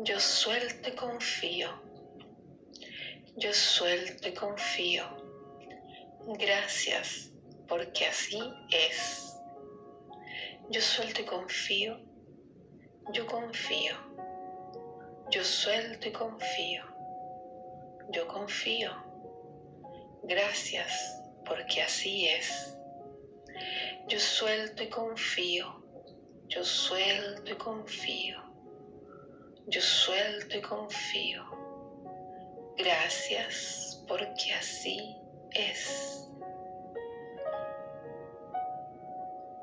Yo suelto y confío. Yo suelto y confío. Gracias, porque así es. Yo suelto y confío. Yo confío. Yo suelto y confío. Yo confío. Gracias, porque así es. Yo suelto y confío. Yo suelto y confío. Yo suelto y confío. Gracias porque así es.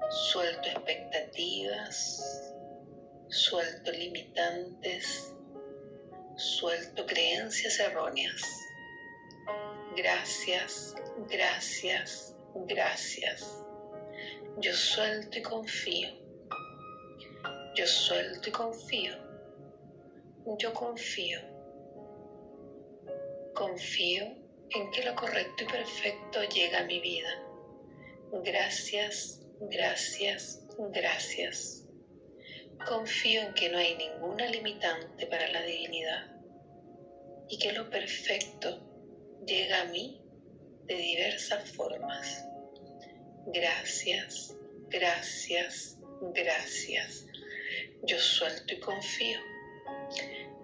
Suelto expectativas, suelto limitantes, suelto creencias erróneas. Gracias, gracias, gracias. Yo suelto y confío. Yo suelto y confío. Yo confío. Confío en que lo correcto y perfecto llega a mi vida. Gracias, gracias, gracias. Confío en que no hay ninguna limitante para la divinidad y que lo perfecto llega a mí de diversas formas. Gracias, gracias, gracias. Yo suelto y confío.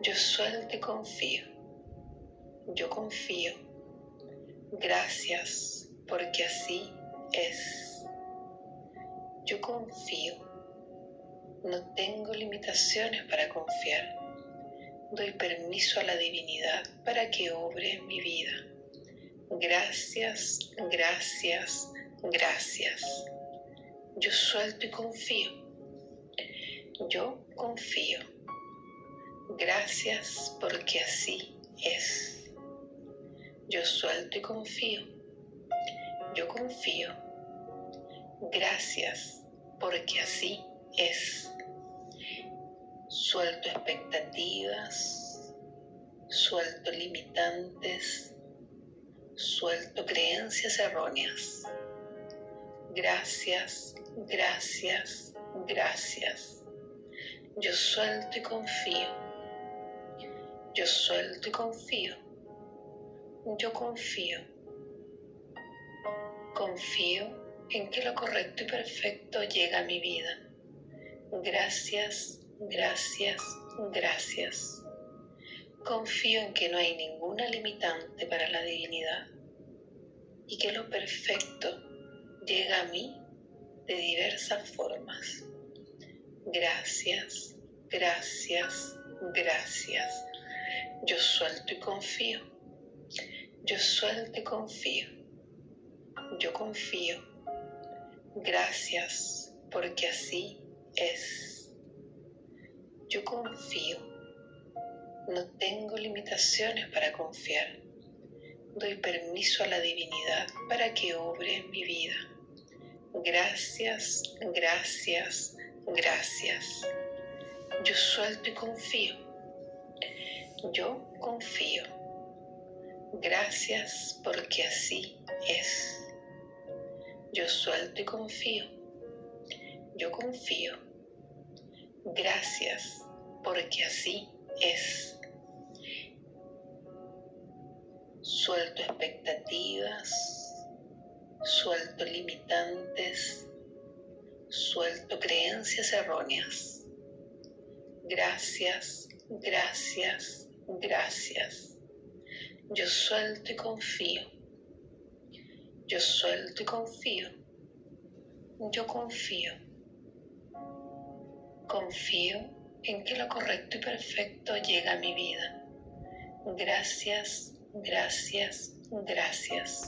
Yo suelto y confío. Yo confío. Gracias, porque así es. Yo confío. No tengo limitaciones para confiar. Doy permiso a la divinidad para que obre en mi vida. Gracias, gracias, gracias. Yo suelto y confío. Yo confío. Gracias porque así es. Yo suelto y confío. Yo confío. Gracias porque así es. Suelto expectativas, suelto limitantes, suelto creencias erróneas. Gracias, gracias, gracias. Yo suelto y confío. Yo suelto y confío. Yo confío. Confío en que lo correcto y perfecto llega a mi vida. Gracias, gracias, gracias. Confío en que no hay ninguna limitante para la divinidad y que lo perfecto llega a mí de diversas formas. Gracias, gracias, gracias. Yo suelto y confío. Yo suelto y confío. Yo confío. Gracias, porque así es. Yo confío. No tengo limitaciones para confiar. Doy permiso a la divinidad para que obre en mi vida. Gracias, gracias, gracias. Yo suelto y confío. Yo confío. Gracias porque así es. Yo suelto y confío. Yo confío. Gracias porque así es. Suelto expectativas, suelto limitantes, suelto creencias erróneas. Gracias, gracias, gracias. Yo suelto y confío. Yo suelto y confío. Yo confío. Confío en que lo correcto y perfecto llega a mi vida. Gracias, gracias, gracias.